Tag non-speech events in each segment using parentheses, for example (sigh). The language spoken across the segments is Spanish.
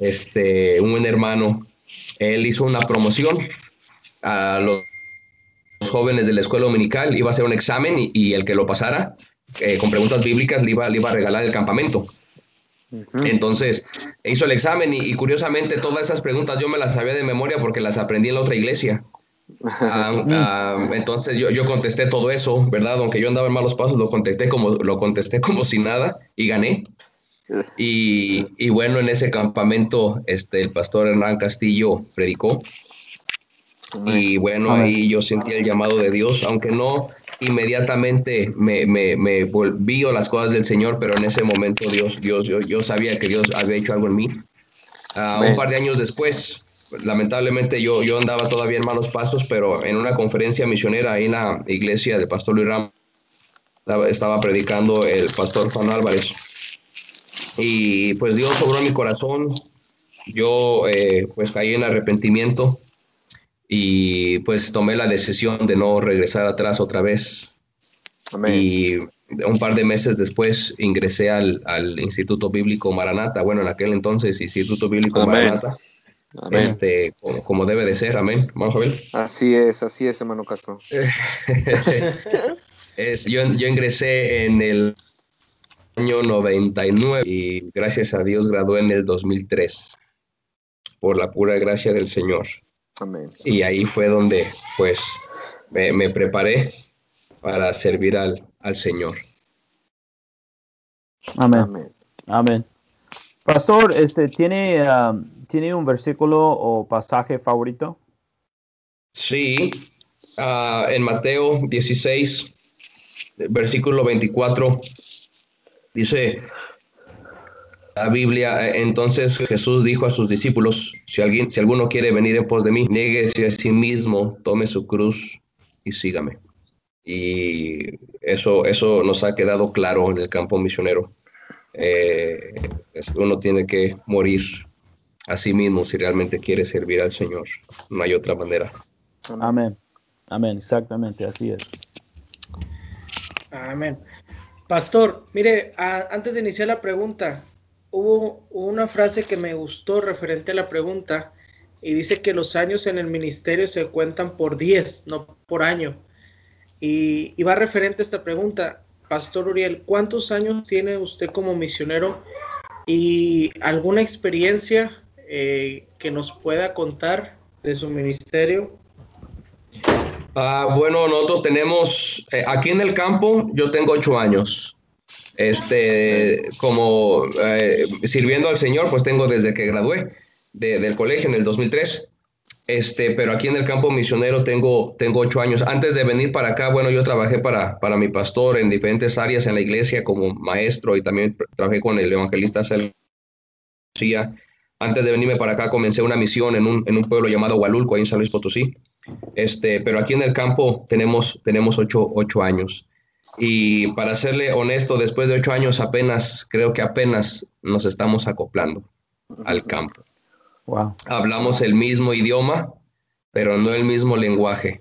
este, un buen hermano, él hizo una promoción a los, jóvenes de la escuela dominical, iba a hacer un examen y, el que lo pasara eh, con preguntas bíblicas le iba, le iba a regalar el campamento. Entonces hizo el examen y, curiosamente todas esas preguntas yo me las sabía de memoria porque las aprendí en la otra iglesia. (laughs) Ah, ah, entonces yo, yo, contesté todo eso, ¿verdad? Aunque yo andaba en malos pasos, lo contesté como, lo contesté como si nada y gané. Y, y bueno, en ese campamento este, el pastor Hernán Castillo predicó. Y bueno, ahí yo sentí el llamado de Dios, aunque no inmediatamente me, me, me volví a las cosas del Señor, pero en ese momento Dios, Dios, yo, yo sabía que Dios había hecho algo en mí. Ah, un par de años después, lamentablemente yo, yo andaba todavía en malos pasos, pero en una conferencia misionera ahí en la iglesia del pastor Luis Ramos, estaba predicando el pastor Juan Álvarez. Y pues Dios sobró mi corazón, yo eh, pues caí en arrepentimiento y pues tomé la decisión de no regresar atrás otra vez. Y un par de meses después ingresé al, al, Instituto Bíblico Maranata, bueno, en aquel entonces Instituto Bíblico Maranata, Este, como, debe de ser, amén. Vamos a ver. Así es, así es, hermano Castro. (laughs) es, yo, yo ingresé en el año 99 y gracias a Dios gradué en el 2003 por la pura gracia del Señor. Y ahí fue donde pues me, preparé para servir al, al Señor. Amén. Amén. Pastor, este, ¿tiene, um, ¿tiene un versículo o pasaje favorito? Sí, uh, en Mateo 16, versículo 24, dice, la Biblia, eh, entonces Jesús dijo a sus discípulos, si alguien, si alguno quiere venir en pos de mí, nieguese a sí mismo, tome su cruz y sígame. Y eso, eso nos ha quedado claro en el campo misionero. Eh, uno tiene que morir a sí mismo si realmente quiere servir al Señor. No hay otra manera. Amén. Amén, exactamente, así es. Amén. Pastor, mire, antes de iniciar la pregunta, hubo una frase que me gustó referente a la pregunta y dice que los años en el ministerio se cuentan por 10, no por año. Y, va referente a esta pregunta, Pastor Uriel, ¿cuántos años tiene usted como misionero y alguna experiencia eh, que nos pueda contar de su ministerio? Ah, bueno, nosotros tenemos, eh, aquí en el campo, yo tengo ocho años este, como eh, sirviendo al Señor, pues tengo desde que gradué del colegio en el 2003. Este, pero aquí en el campo misionero tengo, tengo ocho años. Antes de venir para acá, bueno, yo trabajé para, para mi pastor en diferentes áreas en la iglesia como maestro y también trabajé con el evangelista Antes de venirme para acá comencé una misión en un, en un pueblo llamado Hualulco, ahí en San Luis Potosí. Este, pero aquí en el campo tenemos, tenemos ocho, ocho años. Y para serle honesto, después de ocho años apenas, creo que apenas nos estamos acoplando al campo. Hablamos el mismo idioma, pero no el mismo lenguaje.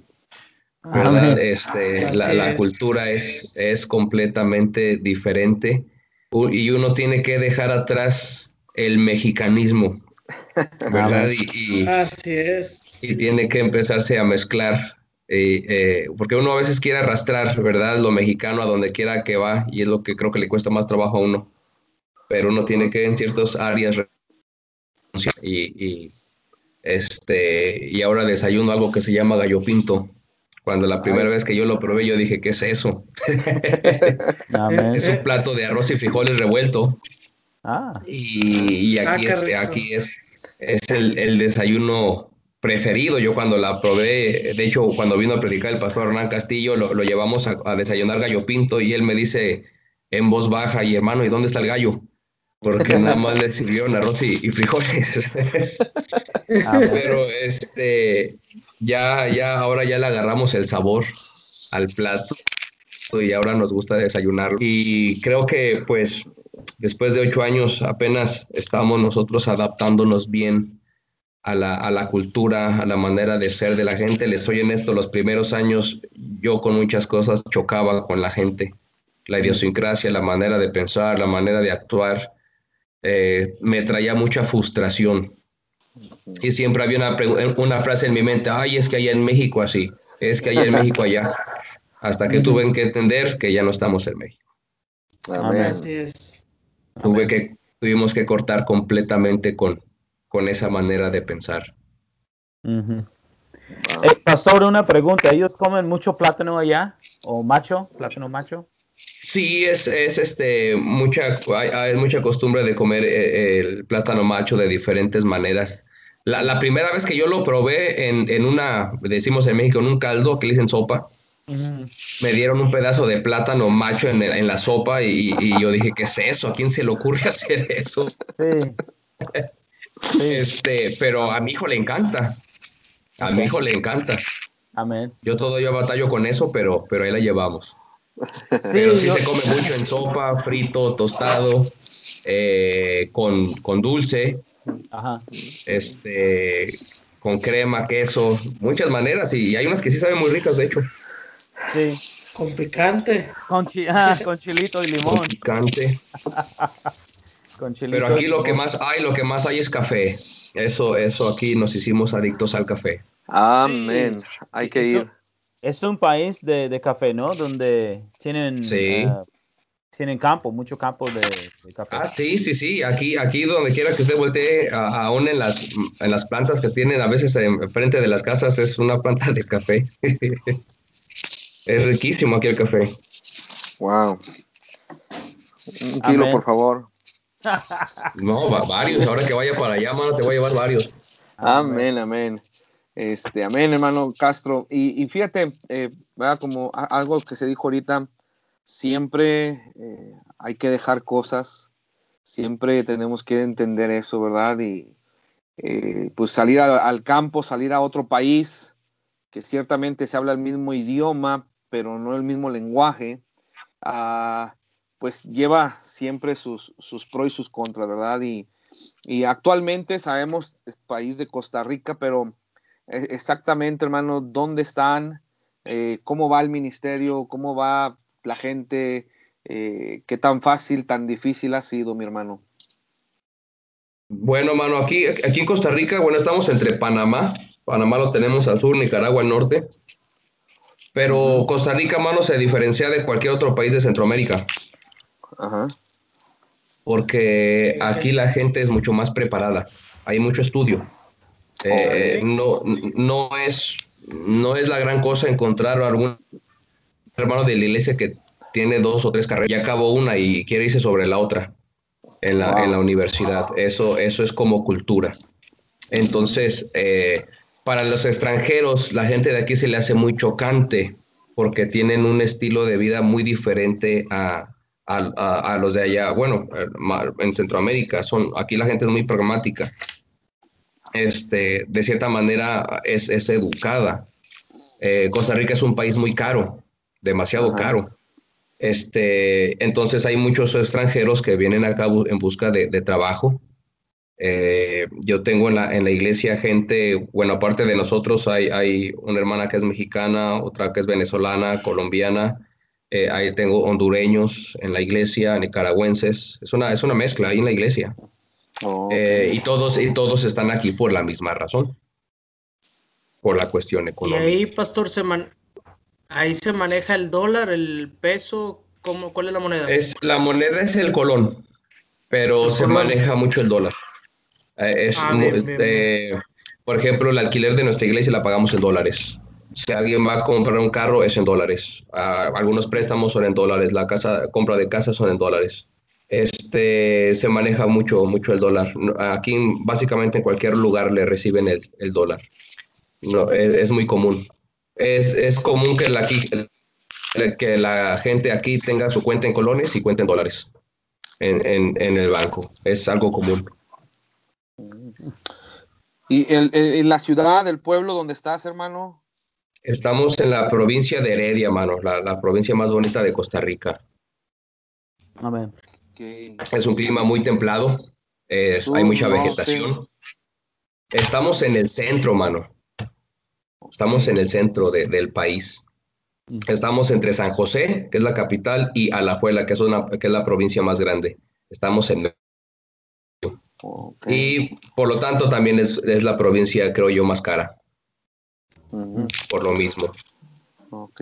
¿verdad? Este, la, cultura es, es completamente diferente y uno tiene que dejar atrás el mexicanismo, (laughs) ¿verdad? Y, Así es. Y tiene que empezarse a mezclar eh, eh, porque uno a veces quiere arrastrar, ¿verdad? Lo mexicano a donde quiera que va y es lo que creo que le cuesta más trabajo a uno. Pero uno tiene que en ciertas áreas y, este y ahora desayuno algo que se llama gallo pinto. Cuando la primera vez que yo lo probé, yo dije, ¿qué es eso? (laughs) es un plato de arroz y frijoles revuelto. Ah. Y, aquí, ah, es, aquí es, es el, el desayuno preferido. Yo cuando la probé, de hecho, cuando vino a predicar el pastor Hernán Castillo, lo, llevamos a, desayunar gallo pinto y él me dice en voz baja, y hermano, ¿y dónde está el gallo? Porque nada más le sirvieron arroz y, frijoles. (laughs) Ah, Pero este, ya, ya, ahora ya le agarramos el sabor al plato y ahora nos gusta desayunarlo. Y creo que pues después de ocho años apenas estamos nosotros adaptándonos bien a la, a la, cultura, a la manera de ser de la gente. Les soy en esto, los primeros años yo con muchas cosas chocaba con la gente, la idiosincrasia, la manera de pensar, la manera de actuar. eh, me traía mucha frustración. Y siempre había una, una, frase en mi mente, ay, es que allá en México así, es que allá en México allá, hasta que tuve que entender que ya no estamos en México. Así es. Tuve que, tuvimos que cortar completamente con, con esa manera de pensar. Eh, pastor, una pregunta. ¿Ellos comen mucho plátano allá? ¿O macho? ¿Plátano macho? Sí, es, es este, mucha, hay, mucha costumbre de comer eh, el plátano macho de diferentes maneras. La, primera vez que yo lo probé en, en, una, decimos en México, en un caldo que le dicen sopa, me dieron un pedazo de plátano macho en, en la sopa y, y, yo dije, ¿qué es eso? ¿A quién se le ocurre (laughs) hacer eso? Sí. Este, pero a mi hijo le encanta. A mi hijo le encanta. Amén. Yo todo yo batallo con eso, pero, pero ahí la llevamos. Sí, pero sí se come mucho en sopa, frito, tostado, eh, con, con, dulce, Ajá. este, con crema, queso, muchas maneras y hay unas que sí saben muy ricas, de hecho. Sí. Con picante. Con, ah, (laughs) con chilito y limón. Con picante. (laughs) con chilito Pero aquí lo que más hay, lo que más hay es café. Eso, eso aquí nos hicimos adictos al café. Amén. Hay que ir. Es un país de, de café, ¿no? Donde tienen, sí. uh, tienen campo, mucho campo de, de, café. Ah, sí, sí, sí. Aquí, aquí donde quiera que usted voltee, aún en las, en las plantas que tienen a veces enfrente de las casas, es una planta de café. (laughs) es riquísimo aquí el café. Wow. Un kilo, por favor. No, varios. Ahora que vaya para allá, mano, te voy a llevar varios. Amén, amén. Este, amén, hermano Castro. Y, fíjate, eh, como algo que se dijo ahorita, siempre eh, hay que dejar cosas, siempre tenemos que entender eso, ¿verdad? Y eh, pues salir al campo, salir a otro país, que ciertamente se habla el mismo idioma, pero no el mismo lenguaje. Ah, pues lleva siempre sus, sus pros y sus contras, ¿verdad? Y, actualmente sabemos el país de Costa Rica, pero eh, exactamente, hermano, dónde están, eh, cómo va el ministerio, cómo va la gente, eh, qué tan fácil, tan difícil ha sido, mi hermano. Bueno, hermano, aquí, aquí en Costa Rica, bueno, estamos entre Panamá, Panamá lo tenemos al sur, Nicaragua al norte, pero Costa Rica, hermano, se diferencia de cualquier otro país de Centroamérica. Porque aquí la gente es mucho más preparada, hay mucho estudio. Oh, eh, no, no, es, no es la gran cosa encontrar algún hermano de la iglesia que tiene dos o tres carreras, ya acabó una y quiere irse sobre la otra en la, en la universidad. Eso, eso es como cultura. Entonces, eh, para los extranjeros, la gente de aquí se le hace muy chocante porque tienen un estilo de vida muy diferente a, a, los de allá, bueno, en Centroamérica, son, aquí la gente es muy pragmática, este, de cierta manera es, es educada. Eh, Costa Rica es un país muy caro, demasiado caro. Este, entonces hay muchos extranjeros que vienen acá en busca de, trabajo. Eh, yo tengo en la, en la, iglesia gente, bueno, aparte de nosotros, hay, hay una hermana que es mexicana, otra que es venezolana, colombiana, eh, ahí tengo hondureños en la iglesia, nicaragüenses. Es una, es una mezcla ahí en la iglesia. Eh, y, todos, y todos están aquí por la misma razón, por la cuestión económica. Y ahí, pastor, se ahí se maneja el dólar, el peso, ¿cómo, ¿cuál es la moneda? Es, la moneda es el colón, pero se maneja mucho el dólar. Eh, es, ah, por ejemplo, el alquiler de nuestra iglesia la pagamos en dólares. Si alguien va a comprar un carro es en dólares. Ah, algunos préstamos son en dólares. La casa, compra de casa son en dólares. Este, se maneja mucho, mucho el dólar. Aquí básicamente en cualquier lugar le reciben el, el dólar. No, es, muy común. Es, es común que la, que la gente aquí tenga su cuenta en colones y cuenta en dólares en, en, en el banco. Es algo común. ¿Y en la ciudad, el pueblo donde estás, hermano? Estamos en la provincia de Heredia, mano, la, provincia más bonita de Costa Rica. Amén. Es un clima muy templado, hay mucha vegetación. Estamos en el centro, mano. Estamos en el centro del país. Estamos entre San José, que es la capital, y Alajuela, que es, una, que es la provincia más grande. Estamos en Y por lo tanto también es, la provincia, creo yo, más cara. Por lo mismo. Ok.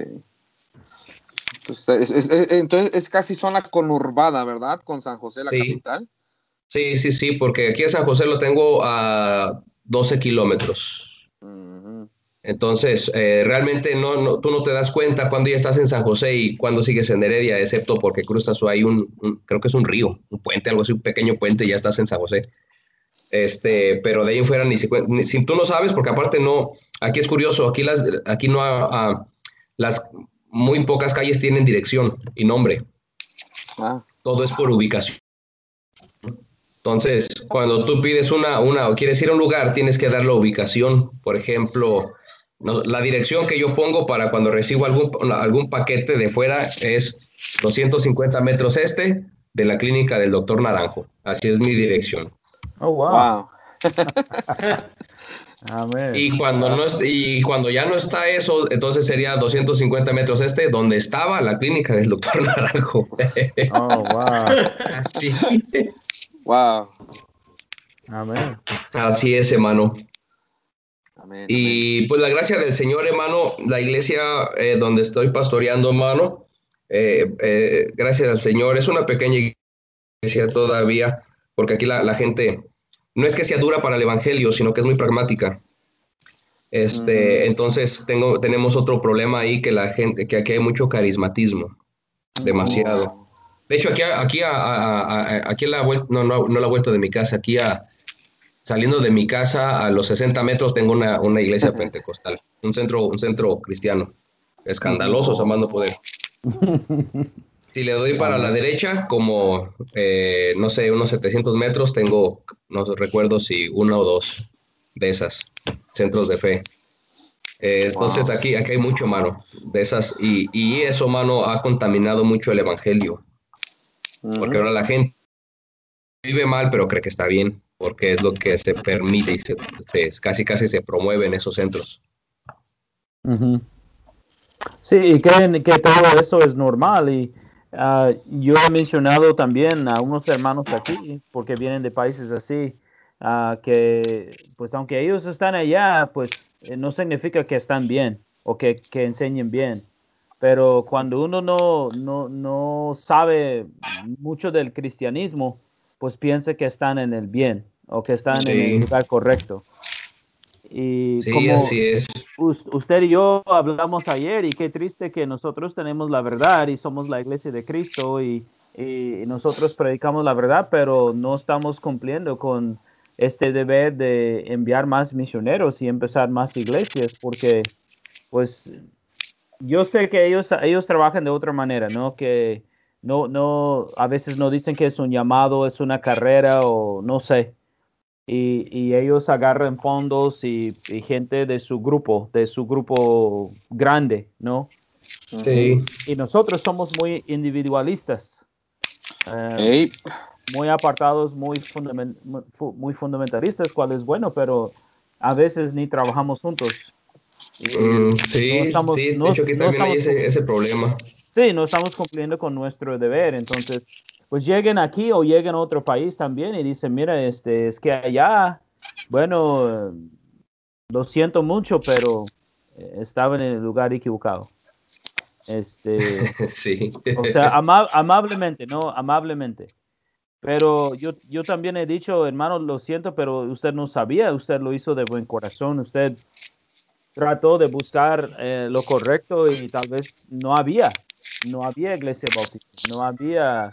Entonces es, entonces es, casi zona conurbada, ¿verdad? Con San José, la capital. Sí, sí, sí, porque aquí en San José lo tengo a 12 kilómetros. Entonces, eh, realmente no, tú no te das cuenta cuando ya estás en San José y cuando sigues en Heredia, excepto porque cruzas ahí un, creo que es un río, un puente, algo así, un pequeño puente y ya estás en San José. Este, pero de ahí en fuera ni si, tú no sabes, porque aparte no, aquí es curioso, aquí las, aquí no, a, las muy pocas calles tienen dirección y nombre. Ah. Todo es por ubicación. Entonces, cuando tú pides una, una o quieres ir a un lugar, tienes que dar la ubicación. Por ejemplo, la dirección que yo pongo para cuando recibo algún, algún paquete de fuera es 250 metros este de la clínica del doctor Naranjo. Así es mi dirección. Oh, wow. (laughs) Y cuando, no y cuando ya no está eso, entonces sería 250 metros este, donde estaba la clínica del doctor (laughs) Naranjo. Oh, wow. Así. Wow. Amén. Así es, hermano. Y pues la gracia del Señor, hermano, la iglesia eh, donde estoy pastoreando, hermano, eh, eh, gracias al Señor, es una pequeña iglesia todavía, porque aquí la, gente no es que sea dura para el Evangelio, sino que es muy pragmática. Este, Entonces tengo, tenemos otro problema ahí que la gente, que aquí hay mucho carismatismo, demasiado. Oh. De hecho, aquí, aquí, a, aquí la vuelta, no, no, no la vuelta de mi casa, aquí a, Saliendo de mi casa a los 60 metros tengo una, una iglesia pentecostal, un centro, un centro cristiano. Escandaloso, amando poder. (laughs) Si le doy para la derecha, como, eh, no sé, unos 700 metros, tengo, no recuerdo si uno o dos de esas centros de fe. Eh, entonces aquí, aquí hay mucho, mano, de esas. Y, y, eso, mano, ha contaminado mucho el evangelio. Porque ahora la gente vive mal, pero cree que está bien porque es lo que se permite y se, casi casi se promueve en esos centros. Sí, y creen que todo eso es normal y ah, yo he mencionado también a unos hermanos aquí, porque vienen de países así, uh, que pues aunque ellos están allá, pues eh, no significa que están bien o que, que enseñen bien. Pero cuando uno no, no, no sabe mucho del cristianismo, pues piensa que están en el bien o que están en el lugar correcto. Y sí, así es. usted y yo hablamos ayer y qué triste que nosotros tenemos la verdad y somos la iglesia de Cristo y, y nosotros predicamos la verdad, pero no estamos cumpliendo con este deber de enviar más misioneros y empezar más iglesias, porque pues yo sé que ellos, ellos trabajan de otra manera, ¿no? Que no, no, a veces no dicen que es un llamado, es una carrera o no sé y, ellos agarran fondos y, gente de su grupo, de su grupo grande, ¿no? Sí. Y nosotros somos muy individualistas, eh, muy apartados, muy, muy fundamentalistas, cual es bueno, pero a veces ni trabajamos juntos. Mm, sí, sí, de hecho aquí también hay ese, ese problema. Sí, no estamos cumpliendo con nuestro deber, entonces pues lleguen aquí o lleguen a otro país también y dicen, mira, este, es que allá, bueno, lo siento mucho, pero eh, estaba en el lugar equivocado. Este, (laughs) sí. O sea, amablemente, ¿no? Amablemente. Pero yo, yo también he dicho, hermano, lo siento, pero usted no sabía, usted lo hizo de buen corazón, usted trató de buscar eh, lo correcto y tal vez no había, no había iglesia bautista, no había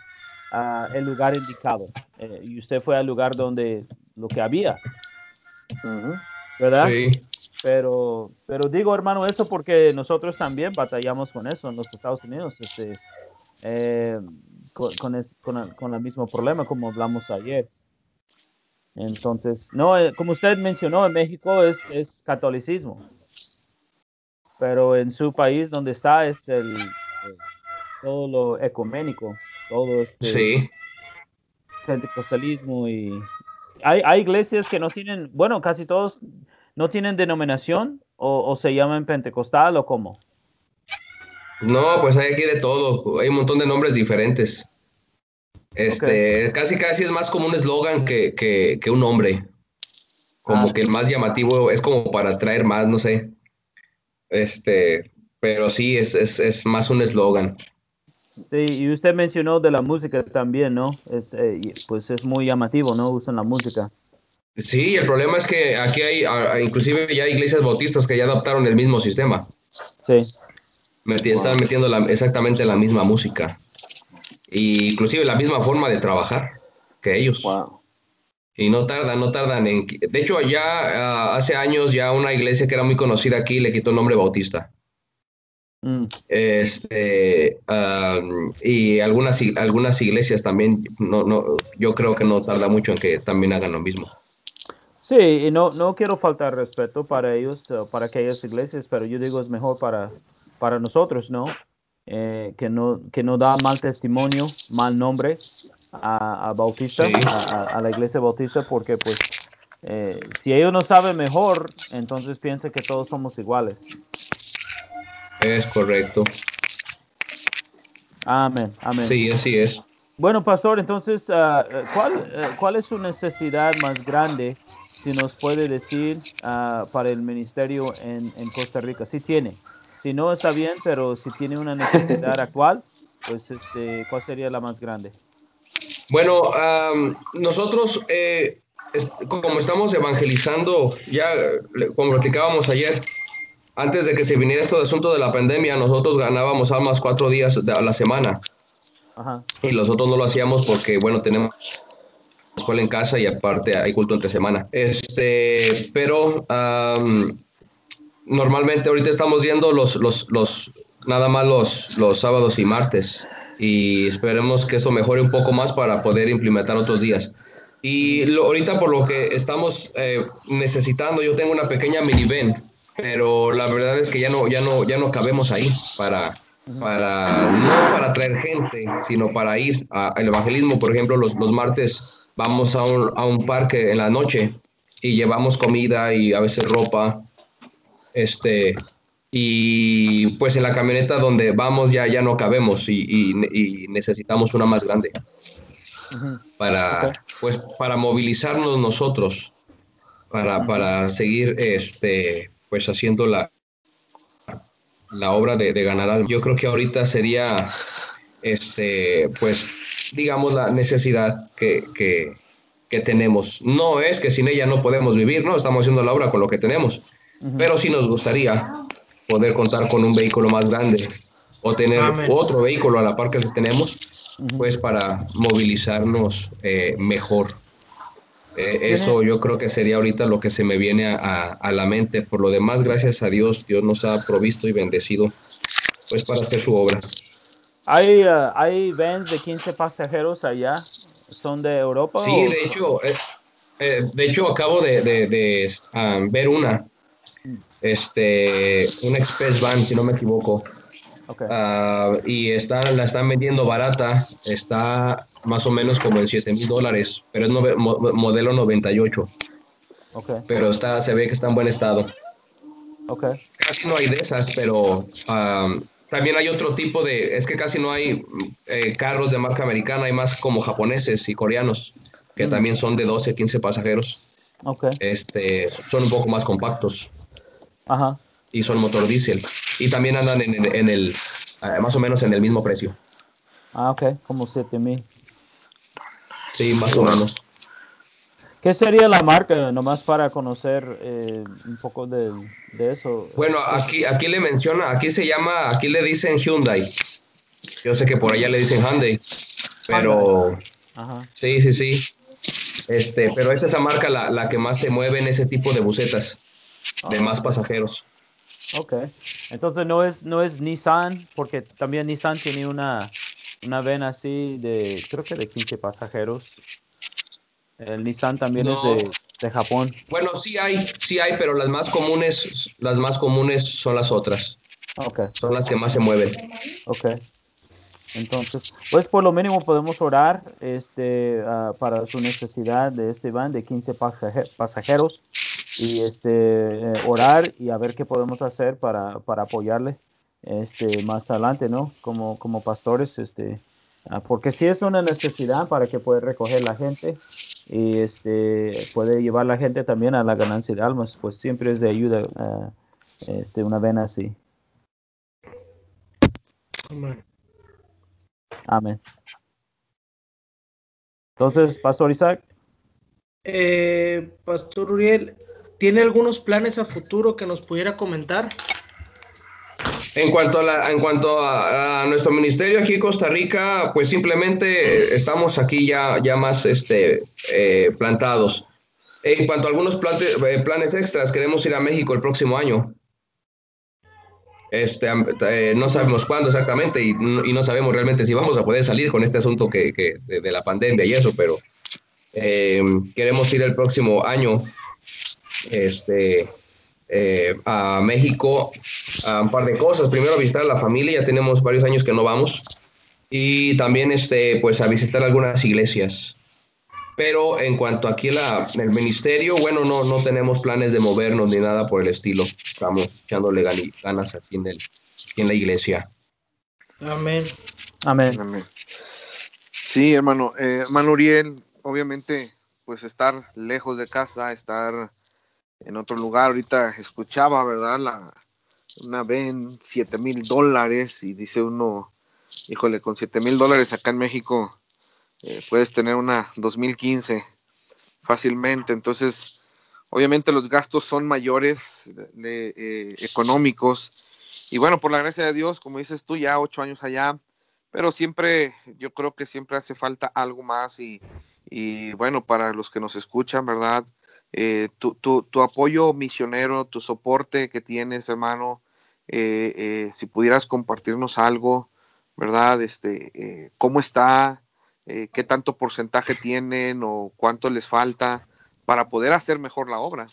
el lugar indicado. Eh, y usted fue al lugar donde lo que había. ¿Verdad? Sí. Pero, pero digo, hermano, eso porque nosotros también batallamos con eso en los Estados Unidos, este, eh, con, con, el, mismo problema como hablamos ayer. Entonces, no, eh, como usted mencionó, en México es, es catolicismo, pero en su país donde está es el todo lo ecuménico todo este sí. pentecostalismo y hay, hay, iglesias que no tienen, bueno, casi todos no tienen denominación o, se llaman pentecostal o cómo. No, pues hay aquí de todo, hay un montón de nombres diferentes. Este, casi casi es más como un eslogan que, que, un nombre. Como ah. que el más llamativo es como para atraer más, no sé. Este, pero sí, es, es, es más un eslogan. Sí, y usted mencionó de la música también, ¿no? Es, eh, pues es muy llamativo, ¿no? Usan la música. Sí, el problema es que aquí hay, inclusive ya iglesias bautistas que ya adoptaron el mismo sistema. Sí. Están metiendo exactamente la misma música. Y inclusive la misma forma de trabajar que ellos. Wow. Y no tardan, no tardan en... De hecho, ya ah, hace años ya una iglesia que era muy conocida aquí le quitó el nombre Bautista. Mm. Este, y algunas, algunas iglesias también, no, no, yo creo que no tarda mucho en que también hagan lo mismo. Sí, y no, no quiero faltar respeto para ellos, para aquellas iglesias, pero yo digo es mejor para, para nosotros, ¿no? Eh, que ¿no? Que no da mal testimonio, mal nombre a, Bautista, a, la iglesia Bautista, porque pues eh, si ellos no saben mejor, entonces piensa que todos somos iguales. Es correcto. Amén, amén. Sí, así es. Bueno, pastor, entonces, ah, ¿cuál, eh, ¿cuál es su necesidad más grande, si nos puede decir, ah, para el ministerio en, en, Costa Rica? Si tiene. Si no, está bien, pero si tiene una necesidad actual, pues, este, ¿cuál sería la más grande? Bueno, nosotros, eh, como estamos evangelizando, ya como platicábamos ayer, antes de que se viniera esto de asunto de la pandemia, nosotros ganábamos almas cuatro días a la semana. Y nosotros no lo hacíamos porque, bueno, tenemos escuela en casa y aparte hay culto entre semana. Este, pero normalmente ahorita estamos yendo los, los, los, nada más los, los sábados y martes y esperemos que eso mejore un poco más para poder implementar otros días. Y ahorita por lo que estamos eh, necesitando, yo tengo una pequeña minivan pero la verdad es que ya no, ya no, ya no cabemos ahí para, para, no para traer gente, sino para ir al evangelismo. Por ejemplo, los, los martes vamos a un, a un, parque en la noche y llevamos comida y a veces ropa. Este, y pues en la camioneta donde vamos ya, ya no cabemos y, y, necesitamos una más grande para, pues, para movilizarnos nosotros, para, para seguir este, pues haciendo la, la obra de, ganar algo. Yo creo que ahorita sería, este, pues, digamos, la necesidad que, tenemos. No es que sin ella no podemos vivir, ¿no? Estamos haciendo la obra con lo que tenemos, pero sí nos gustaría poder contar con un vehículo más grande o tener otro vehículo a la par que tenemos, pues para movilizarnos eh, mejor. Eh, eso yo creo que sería ahorita lo que se me viene a, la mente. Por lo demás, gracias a Dios, Dios nos ha provisto y bendecido pues para hacer su obra. ¿Hay, uh, ¿hay vans de 15 pasajeros allá? ¿Son de Europa? Sí, de hecho, eh, eh, de hecho acabo de, um, ver una, este, una Express Van, si no me equivoco. Ah, y están, la están vendiendo barata, está más o menos como en 7 mil dólares, pero es modelo 98. Okay. Pero está, se ve que está en buen estado. Okay. Casi no hay de esas, pero también hay otro tipo de, es que casi no hay eh, carros de marca americana, hay más como japoneses y coreanos, que mm. también son de 12, 15 pasajeros. Okay. Este, son un poco más compactos. Ajá y son motor diésel. Y también andan en, el, eh, más o menos en el mismo precio. Ah, ok, como 7000. Sí, más o menos. ¿Qué sería la marca, nomás para conocer eh, un poco de, eso? Bueno, aquí, aquí le menciona, aquí se llama, aquí le dicen Hyundai. Yo sé que por allá le dicen Hyundai, pero sí, sí, sí. Este, pero es esa marca la, la que más se mueve en ese tipo de bucetas, de más pasajeros. Ok, entonces no es, no es Nissan, porque también Nissan tiene una, una vena así de, creo que de 15 pasajeros. El Nissan también es de, de, Japón. Bueno, sí hay, sí hay, pero las más comunes, las más comunes son las otras. Okay. Son las que más se mueven. Ok. Entonces, pues por lo mínimo podemos orar este, uh, para su necesidad de este van de 15 pasajeros y este, eh, orar y a ver qué podemos hacer para, para apoyarle este, más adelante, ¿no? Como, como pastores, este, Ah, porque si es una necesidad para que pueda recoger la gente y este puede llevar la gente también a la ganancia de almas, pues siempre es de ayuda ah, este, una vena así. Amén. Amén. Entonces, Pastor Isaac. Eh, Pastor Uriel, ¿tiene algunos planes a futuro que nos pudiera comentar? En cuanto, a, la, en cuanto a, nuestro ministerio aquí en Costa Rica, pues simplemente estamos aquí ya, ya más este, eh, plantados. En cuanto a algunos planes, eh, planes extras, queremos ir a México el próximo año. Este, eh, no sabemos cuándo exactamente y, no sabemos realmente si vamos a poder salir con este asunto que, de, la pandemia y eso, pero queremos ir el próximo año. Este, eh, a México a un par de cosas. Primero, a visitar la familia, ya tenemos varios años que no vamos. Y también este, pues, a visitar algunas iglesias. Pero en cuanto aquí la, el ministerio, bueno, no, no tenemos planes de movernos ni nada por el estilo. Estamos echándole ganas aquí en, el, en la iglesia. Amén. Amén. Amén. Sí, hermano. Eh, hermano Uriel, obviamente, pues estar lejos de casa, estar en otro lugar. Ahorita escuchaba, ¿verdad? La, una ven 7 mil dólares y dice uno, híjole, con 7 mil dólares acá en México eh, puedes tener una 2015 fácilmente. Entonces, obviamente los gastos son mayores de, eh, económicos. Y bueno, por la gracia de Dios, como dices tú, ya ocho años allá, pero siempre, yo creo que siempre hace falta algo más y, y bueno, para los que nos escuchan, ¿verdad? Eh, tu, tu, apoyo misionero, tu soporte que tienes, hermano, si pudieras compartirnos algo, ¿verdad? Este, ¿Cómo está? ¿Qué tanto porcentaje tienen o cuánto les falta para poder hacer mejor la obra?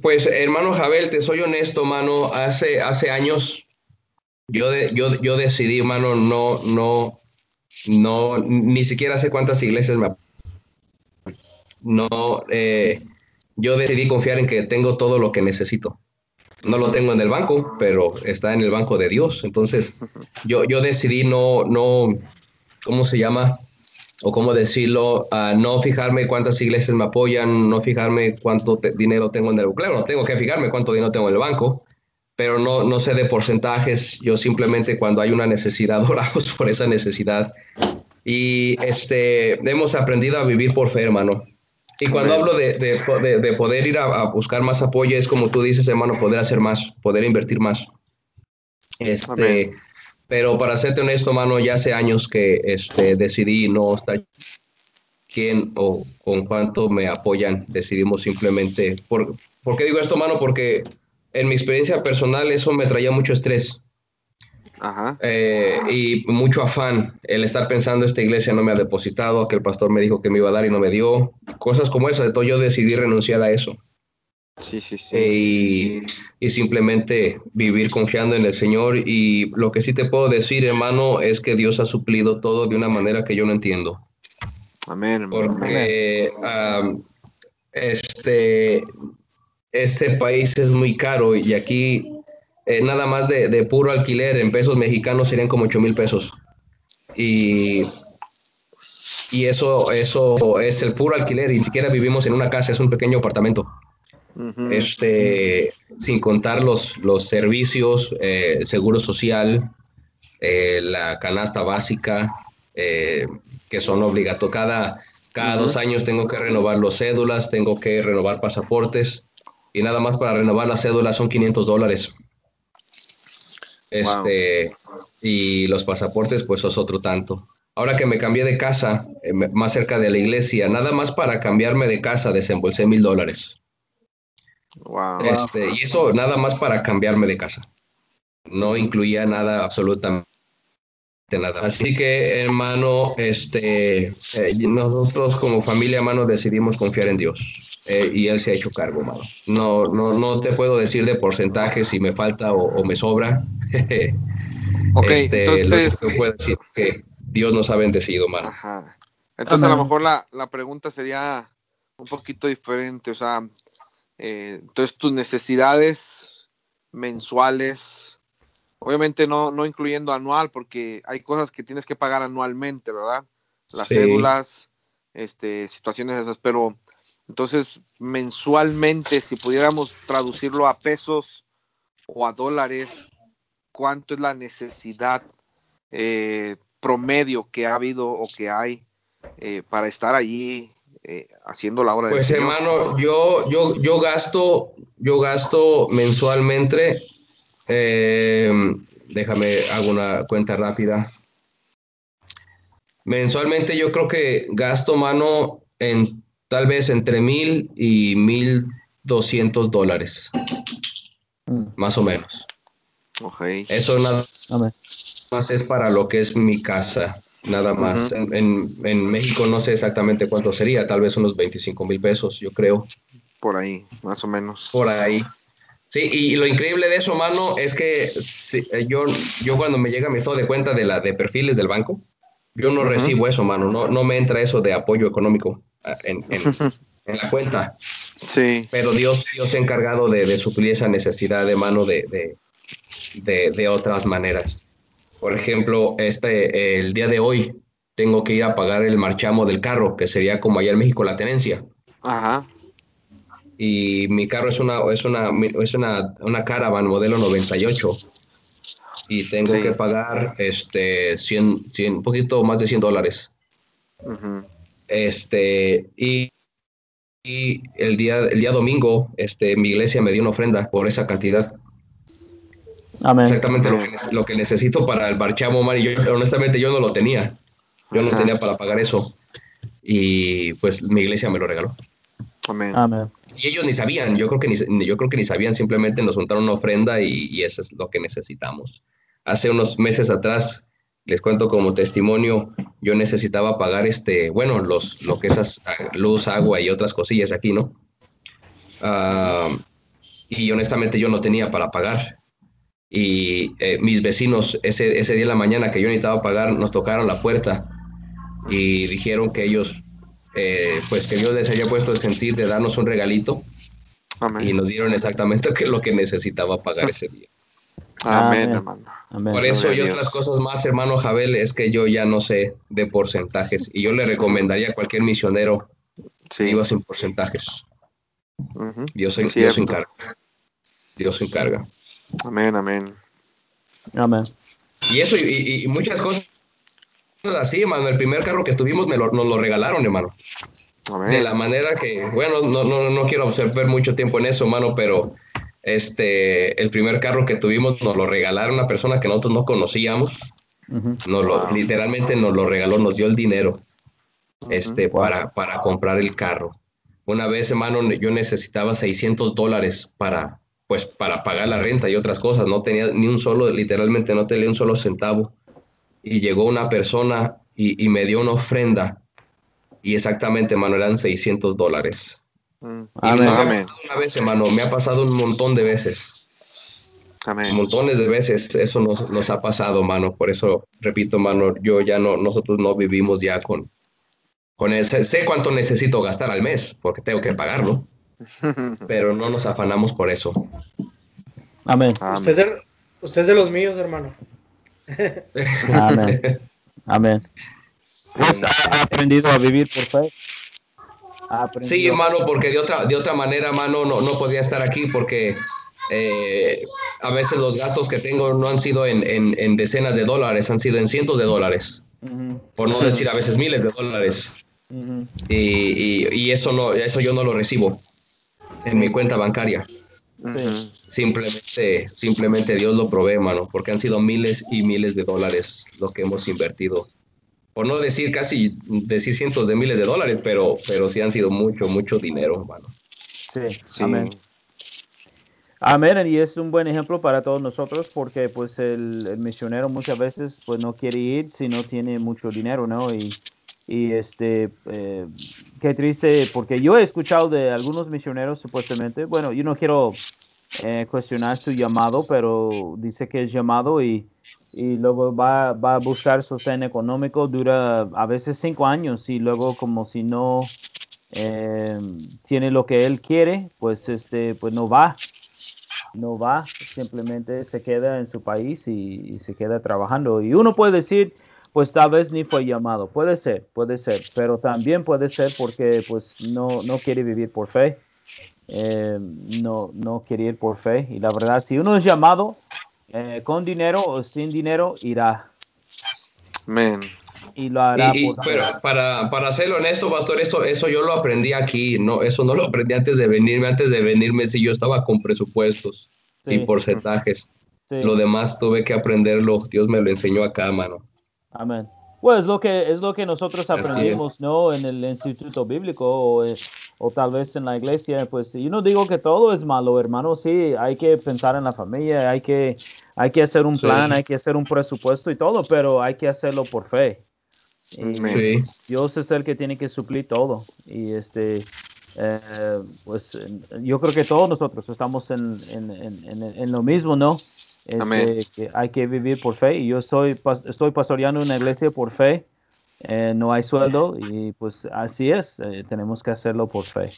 Pues, hermano Jabel, te soy honesto, hermano, hace, hace años yo, yo, yo decidí, hermano, no, no, no, ni siquiera sé cuántas iglesias me no, eh, yo decidí confiar en que tengo todo lo que necesito. No lo tengo en el banco, pero está en el banco de Dios. Entonces, yo, yo decidí no, no, ¿cómo se llama? O cómo decirlo, no fijarme cuántas iglesias me apoyan, no fijarme cuánto dinero tengo en el banco. Claro, no tengo que fijarme cuánto dinero tengo en el banco, pero no, no sé de porcentajes. Yo simplemente cuando hay una necesidad, (laughs) oramos por esa necesidad. Y este, hemos aprendido a vivir por fe, hermano. Y cuando hablo de, de, poder ir a, buscar más apoyo, es como tú dices, hermano, poder hacer más, poder invertir más. Este, pero para serte honesto, hermano, ya hace años que este, decidí no estar quién o con cuánto me apoyan. Decidimos simplemente. Por, ¿Por qué digo esto, hermano? Porque en mi experiencia personal eso me traía mucho estrés. Eh, y mucho afán. El estar pensando, esta iglesia no me ha depositado, que el pastor me dijo que me iba a dar y no me dio. Cosas como esas. Entonces yo decidí renunciar a eso. Sí, sí, sí. Eh, y, simplemente vivir confiando en el Señor. Y lo que sí te puedo decir, hermano, es que Dios ha suplido todo de una manera que yo no entiendo. Amén. Porque este, este país es muy caro y aquí eh, nada más de, puro alquiler en pesos mexicanos serían como 8 mil pesos. Y, y eso, eso es el puro alquiler, y ni siquiera vivimos en una casa, es un pequeño apartamento. Este, sin contar los, los servicios, eh, seguro social, eh, la canasta básica, que son obligatorios. Cada, cada dos años tengo que renovar los cédulas, tengo que renovar pasaportes, y nada más para renovar las cédulas son 500 dólares. Este, Y los pasaportes, pues es otro tanto. Ahora que me cambié de casa, eh, más cerca de la iglesia, nada más para cambiarme de casa desembolsé mil dólares. Este, y eso nada más para cambiarme de casa. No incluía nada, absolutamente nada. Así que, hermano, este, eh, nosotros como familia, hermano, decidimos confiar en Dios. Eh, y él se ha hecho cargo, mano. No, no, no te puedo decir de porcentaje si me falta o, me sobra. (laughs) ok, este, entonces... Lo que puedo decir es que Dios nos ha bendecido, mano. Entonces, a lo mejor la, la, pregunta sería un poquito diferente. O sea, eh, entonces tus necesidades mensuales Obviamente no, no incluyendo anual, porque hay cosas que tienes que pagar anualmente, ¿verdad? Las cédulas, este, situaciones esas, pero entonces mensualmente, si pudiéramos traducirlo a pesos o a dólares, ¿cuánto es la necesidad eh, promedio que ha habido o que hay eh, para estar allí eh, haciendo la obra pues hermano yo yo yo gasto yo gasto mensualmente déjame hago una cuenta rápida. Mensualmente yo creo que gasto mano en tal vez entre mil y mil doscientos dólares. Mm. más o menos. Okay. eso nada más es para lo que es mi casa, nada más. en, en, México no sé exactamente cuánto sería, tal vez unos 25 mil pesos, yo creo. Por ahí, más o menos. Por ahí. Sí, y, lo increíble de eso, mano, es que yo, yo cuando me llega mi estado de cuenta de la de perfiles del banco, yo no recibo eso, mano, no, no me entra eso de apoyo económico ah, en, (laughs) en, la cuenta. Sí. Pero Dios, Dios se ha encargado de, de suplir esa necesidad de mano de, de, de, de otras maneras. Por ejemplo, este, el día de hoy tengo que ir a pagar el marchamo del carro, que sería como allá en México la tenencia. Ajá. Y mi carro es una, es una, es una, una Caravan modelo 98. Y tengo que pagar este 100, 100, un poquito más de 100 dólares. Este, y, y, el, día, el día domingo, este, mi iglesia me dio una ofrenda por esa cantidad. Exactamente lo que, necesito para el barchamo, Omar. Y yo, honestamente, yo no lo tenía. Yo no tenía para pagar eso. Y pues mi iglesia me lo regaló. Amén. Y ellos ni sabían, yo creo que ni, yo creo que ni sabían, simplemente nos juntaron una ofrenda y, eso es lo que necesitamos. Hace unos meses atrás, les cuento como testimonio, yo necesitaba pagar este, bueno, los, lo que es luz, agua y otras cosillas aquí, ¿no? Ah, y honestamente yo no tenía para pagar y eh, mis vecinos ese, ese día en la mañana que yo necesitaba pagar nos tocaron la puerta y dijeron que ellos eh, pues que Dios les había puesto el sentir de darnos un regalito y nos dieron exactamente (laughs) lo que necesitaba pagar ese día. Amén, hermano. Por eso y otras cosas más, hermano Jabel, es que yo ya no sé de porcentajes y yo le recomendaría a cualquier misionero sí. iba sin porcentajes. Dios, Dios se encarga. Dios se encarga. Amén, amén. Amén. Y eso, y, muchas cosas así, hermano. El primer carro que tuvimos me nos lo regalaron, hermano. Amén. De la manera que, bueno, no, no, no quiero observar mucho tiempo en eso, hermano, pero este, el primer carro que tuvimos nos lo regalaron una persona que nosotros no conocíamos. lo, Literalmente nos lo regaló, nos dio el dinero este, para, para comprar el carro. Una vez, hermano, yo necesitaba 600 dólares para, pues para pagar la renta y otras cosas, no tenía ni un solo, literalmente no tenía un solo centavo. Y llegó una persona y, me dio una ofrenda y exactamente, hermano, eran 600 dólares. Mm. Y me ha pasado una vez, hermano, me ha pasado un montón de veces. Amén. Montones de veces eso nos, nos ha pasado, mano. Por eso, repito, mano, yo ya no, nosotros no vivimos ya con, con ese, sé cuánto necesito gastar al mes, porque tengo que pagarlo. Pero no nos afanamos por eso. Amén. Usted, es de, los míos, hermano. Amén. Amén. ha aprendido a vivir por fe. Sí, hermano, porque de otra, de otra manera, hermano, no, no podría estar aquí porque eh, a veces los gastos que tengo no han sido en, decenas de dólares, han sido en cientos de dólares. Por no decir a veces miles de dólares. y, y, eso, no, eso yo no lo recibo en mi cuenta bancaria. Simplemente, simplemente Dios lo provee, hermano, porque han sido miles y miles de dólares lo que hemos invertido. Por no decir casi, decir cientos de miles de dólares, pero, pero sí han sido mucho, mucho dinero, hermano. Sí, amén. Amén, y es un buen ejemplo para todos nosotros porque pues el, el, misionero muchas veces pues no quiere ir si no tiene mucho dinero, ¿no? Y, y este, eh, qué triste, porque yo he escuchado de algunos misioneros supuestamente, bueno, yo no quiero eh, cuestionar su llamado, pero dice que es llamado y, y luego va, va, a buscar sostén económico, dura a veces cinco años y luego como si no eh, tiene lo que él quiere, pues, este, pues no va. no va, simplemente se queda en su país y, se queda trabajando. Y uno puede decir, pues tal vez ni fue llamado, puede ser, puede ser, pero también puede ser porque pues no, no quiere vivir por fe, eh, no, no quiere ir por fe. Y la verdad, si uno es llamado eh, con dinero o sin dinero, irá. Amén y lo hará. pero para, para ser honesto, pastor, eso, eso yo lo aprendí aquí, no, eso no lo aprendí antes de venirme, antes de venirme si yo estaba con presupuestos y porcentajes. Lo demás tuve que aprenderlo, Dios me lo enseñó acá, mano. Amén. Pues es lo que es lo que nosotros aprendimos, ¿no? En el instituto bíblico o, eh, o, tal vez en la iglesia, pues yo no digo que todo es malo, hermano, sí, hay que pensar en la familia, hay que hay que hacer un plan, hay que hacer un presupuesto y todo, pero hay que hacerlo por fe. Dios es el que tiene que suplir todo. Y este, eh, pues yo creo que todos nosotros estamos en, lo mismo, ¿no? Este, que hay que vivir por fe. Y yo soy, estoy pastoreando una iglesia por fe. Eh, no hay sueldo y pues así es. Eh, tenemos que hacerlo por fe.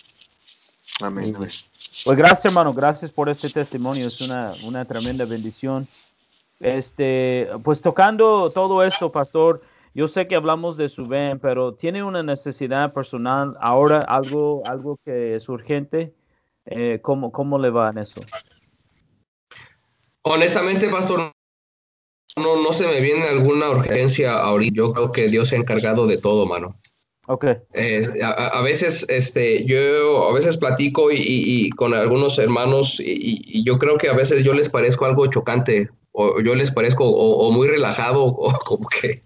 Amén. pues gracias, hermano. Gracias por este testimonio. Es una, una tremenda bendición. Este, pues tocando todo esto, pastor. Yo sé que hablamos de su ven, pero tiene una necesidad personal ahora, algo, algo que es urgente. Eh, ¿cómo, ¿Cómo le va en eso? Honestamente, pastor, no, no se me viene alguna urgencia ahorita. Yo creo que Dios se ha encargado de todo, mano. Ok. a, veces, este, yo a veces platico y, con algunos hermanos y, yo creo que a veces yo les parezco algo chocante o yo les parezco o muy relajado (laughs) o como que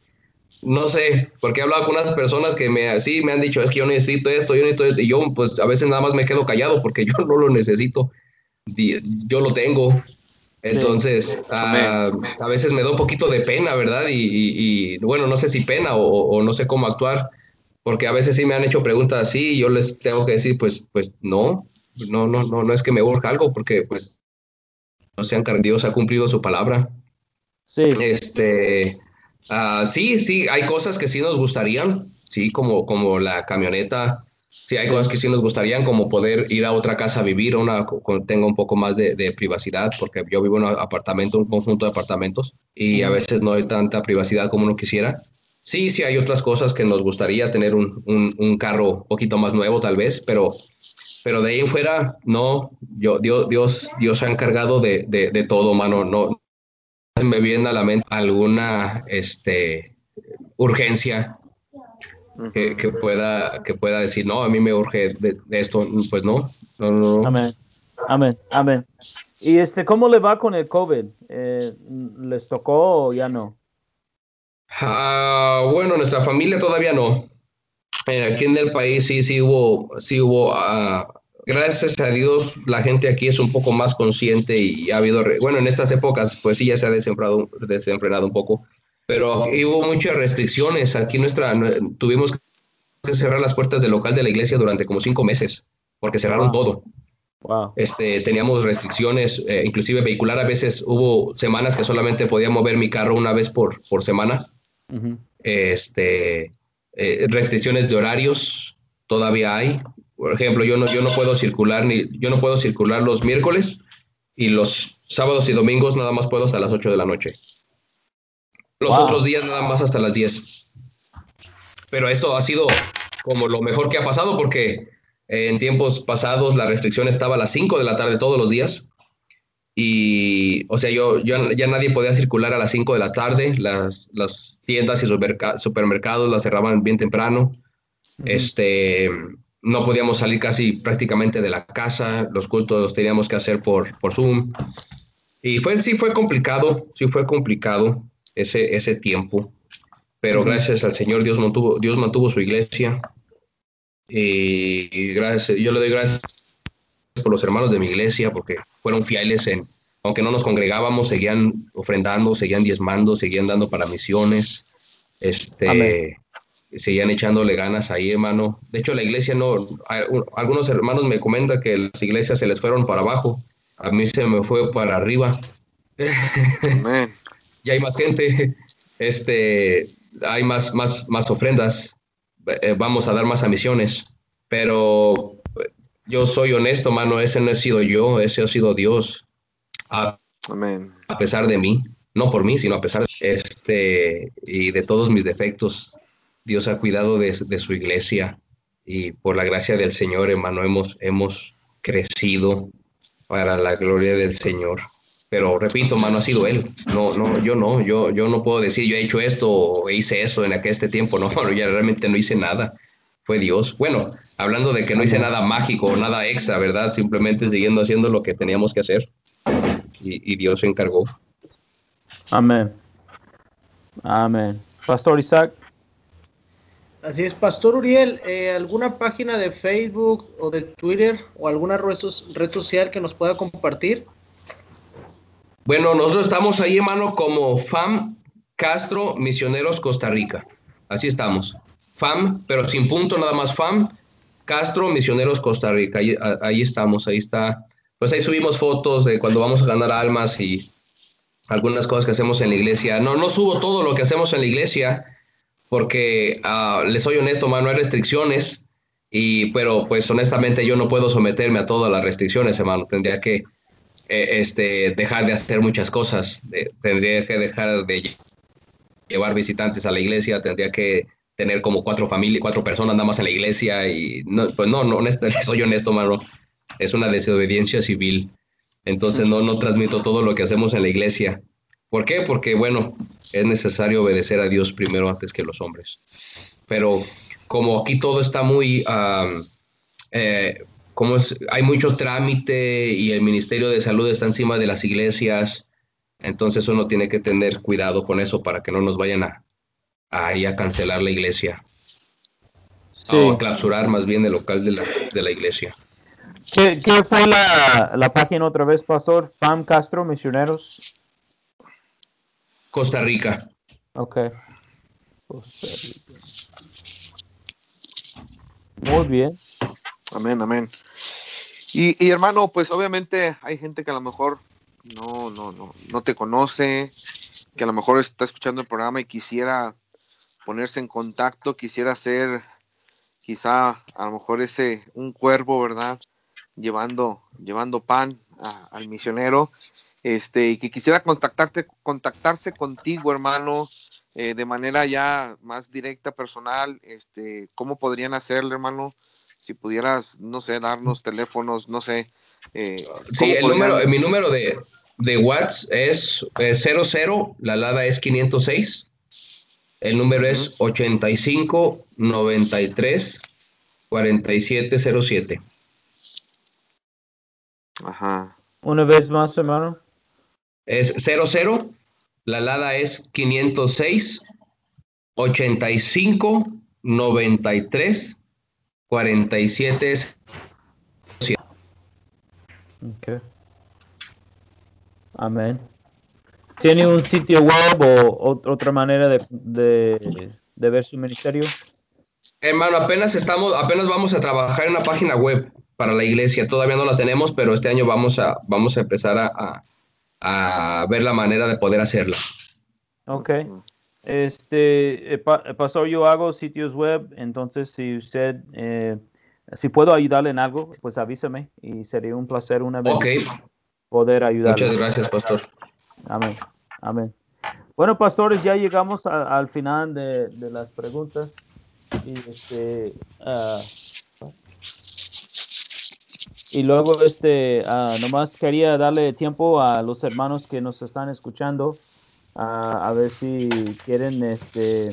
no sé, porque he hablado con unas personas que me, sí, me han dicho, es que yo necesito esto, yo necesito esto, y yo pues a veces nada más me quedo callado porque (laughs) yo no lo necesito, yo lo tengo. Entonces, ah, a veces me da un poquito de pena, ¿verdad? Y, bueno, no sé si pena o, no sé cómo actuar, porque a veces sí me han hecho preguntas así y yo les tengo que decir, pues, pues no, no, no, no, no es que me urja algo, porque pues, no sean Dios ha cumplido su palabra. Sí. Este, Ah, sí, sí, hay cosas que sí nos gustarían, sí, como, como la camioneta. Sí, hay cosas que sí nos gustarían, como poder ir a otra casa a vivir, una tenga un poco más de, privacidad, porque yo vivo en un apartamento, un conjunto de apartamentos, y a veces no hay tanta privacidad como uno quisiera. Sí, sí, hay otras cosas que nos gustaría tener un, un, carro un poquito más nuevo, tal vez, pero, pero de ahí en fuera, no, yo, Dios, Dios, Dios ha encargado de, de, de todo, mano. No, me viene a la mente alguna este, urgencia que, pueda, que pueda decir, no, a mí me urge de, esto, pues no, Amén, amén, amén. ¿Y este, cómo le va con el COVID? Eh, ¿Les tocó o ya no? Ah, bueno, nuestra familia todavía no. Eh, aquí en el país sí, sí hubo, sí hubo uh, gracias a Dios, la gente aquí es un poco más consciente y ha habido, bueno, en estas épocas, pues sí, ya se ha desenfrenado, un poco, pero hubo muchas restricciones. Aquí nuestra, tuvimos que cerrar las puertas del local de la iglesia durante como cinco meses, porque cerraron todo. Este, teníamos restricciones, eh, inclusive vehicular. A veces hubo semanas que solamente podía mover mi carro una vez por, por semana. este, eh, restricciones de horarios todavía hay. Por ejemplo, yo no, yo no puedo circular ni, yo no puedo circular los miércoles y los sábados y domingos nada más puedo hasta las 8 de la noche. Los otros días nada más hasta las 10. Pero eso ha sido como lo mejor que ha pasado porque en tiempos pasados la restricción estaba a las 5 de la tarde todos los días. Y, o sea, yo, yo ya nadie podía circular a las 5 de la tarde. Las, las tiendas y supermercados las cerraban bien temprano. Este no podíamos salir casi prácticamente de la casa, los cultos los teníamos que hacer por, por Zoom. Y fue, sí fue complicado, sí fue complicado ese, ese tiempo, pero gracias al Señor Dios mantuvo, Dios mantuvo su iglesia. Y, gracias, yo le doy gracias por los hermanos de mi iglesia, porque fueron fieles en, aunque no nos congregábamos, seguían ofrendando, seguían diezmando, seguían dando para misiones. Este, seguían echándole ganas ahí, hermano. De hecho, la iglesia no, algunos hermanos me comentan que las iglesias se les fueron para abajo, a mí se me fue para arriba. Ya hay más gente, este, hay más, más, más ofrendas, eh, vamos a dar más a misiones, pero yo soy honesto, mano, ese no he sido yo, ese ha sido Dios. a, a pesar de mí, no por mí, sino a pesar de este y de todos mis defectos. Dios ha cuidado de, de su iglesia y por la gracia del Señor, hermano, hemos, hemos crecido para la gloria del Señor. Pero repito, hermano, ha sido él. No, no, yo no, yo, yo no puedo decir yo he hecho esto o hice eso en aquel este tiempo. No, (laughs) ya realmente no hice nada. Fue Dios. Bueno, hablando de que no hice nada mágico, nada extra, ¿verdad? Simplemente siguiendo haciendo lo que teníamos que hacer. Y, y Dios se encargó. Amén. Amén. Pastor Isaac. Así es, Pastor Uriel, eh, ¿alguna página de Facebook o de Twitter o alguna red, social que nos pueda compartir? Bueno, nosotros estamos ahí, hermano, como FAM Castro Misioneros Costa Rica. Así estamos. FAM, pero sin punto, nada más FAM Castro Misioneros Costa Rica. Ahí, estamos, ahí está. Pues ahí subimos fotos de cuando vamos a ganar almas y algunas cosas que hacemos en la iglesia. No, no subo todo lo que hacemos en la iglesia porque uh, les soy honesto, no hay restricciones, y, pero pues honestamente yo no puedo someterme a todas las restricciones, hermano. Tendría que este, dejar de hacer muchas cosas, tendría que dejar de llevar visitantes a la iglesia, tendría que tener como cuatro familias, cuatro personas nada más en la iglesia y no, pues no, no (laughs) soy honesto, hermano. Es una desobediencia civil. Entonces no, no transmito todo lo que hacemos en la iglesia. ¿Por qué? Porque, bueno, es necesario obedecer a Dios primero antes que los hombres. Pero como aquí todo está muy, eh, como hay mucho trámite y el Ministerio de Salud está encima de las iglesias, entonces uno tiene que tener cuidado con eso para que no nos vayan a, a cancelar la iglesia. O a clausurar más bien el local de la, de la iglesia. ¿Qué, ¿Qué, fue la, la, página otra vez, Pastor? FAM Castro, Misioneros. Costa Rica. Ok. Costa Rica. Muy bien. Amén, amén. Y, y, hermano, pues obviamente hay gente que a lo mejor no, no, no, no te conoce, que a lo mejor está escuchando el programa y quisiera ponerse en contacto, quisiera ser quizá a lo mejor ese un cuervo, ¿verdad? Llevando, llevando pan al misionero este, y que quisiera contactarte, contactarse contigo, hermano, eh, de manera ya más directa, personal, este, ¿cómo podrían hacerlo, hermano? Si pudieras, no sé, darnos teléfonos, no sé. Eh, sí, el número, mi número de, de WhatsApp es 00, la LADA es 506. El número es 85 93 4707. Ajá. Una vez más, hermano es 00, la LADA es 506 85 93 47 Ok. Amén. ¿Tiene un sitio web o, otra manera de, de, ver su ministerio? Hermano, apenas estamos, apenas vamos a trabajar en una página web para la iglesia. Todavía no la tenemos, pero este año vamos a, vamos a empezar a a ver la manera de poder hacerla. Ok. Este, eh, pasó yo hago sitios web, entonces si usted, eh, si puedo ayudarle en algo, pues avísame y sería un placer una vez poder ayudarle. Muchas gracias, pastor. Amén. Amén. Bueno, pastores, ya llegamos al final de, las preguntas. Y este, ah, y luego, este, uh, nomás quería darle tiempo a los hermanos que nos están escuchando a ver si quieren este,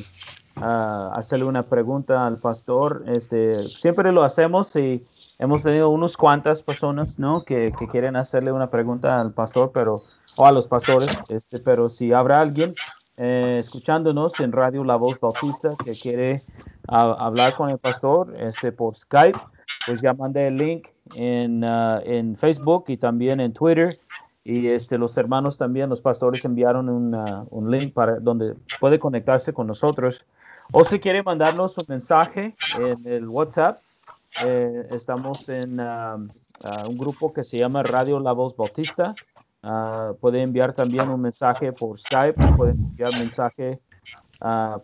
hacerle una pregunta al pastor. Este, siempre lo hacemos y hemos tenido unos cuantas personas ¿no? que, que quieren hacerle una pregunta al pastor, pero, o a los pastores, este, pero si habrá alguien eh, escuchándonos en Radio La Voz Bautista que quiere hablar con el pastor este, por Skype, pues ya mandé el link en, uh, en Facebook y también en Twitter. Y este, los hermanos también, los pastores enviaron uh, un link para donde puede conectarse con nosotros. O si quiere mandarnos un mensaje en el WhatsApp, eh, estamos en um, uh, un grupo que se llama Radio La Voz Bautista. puede enviar también un mensaje por Skype, puede enviar mensaje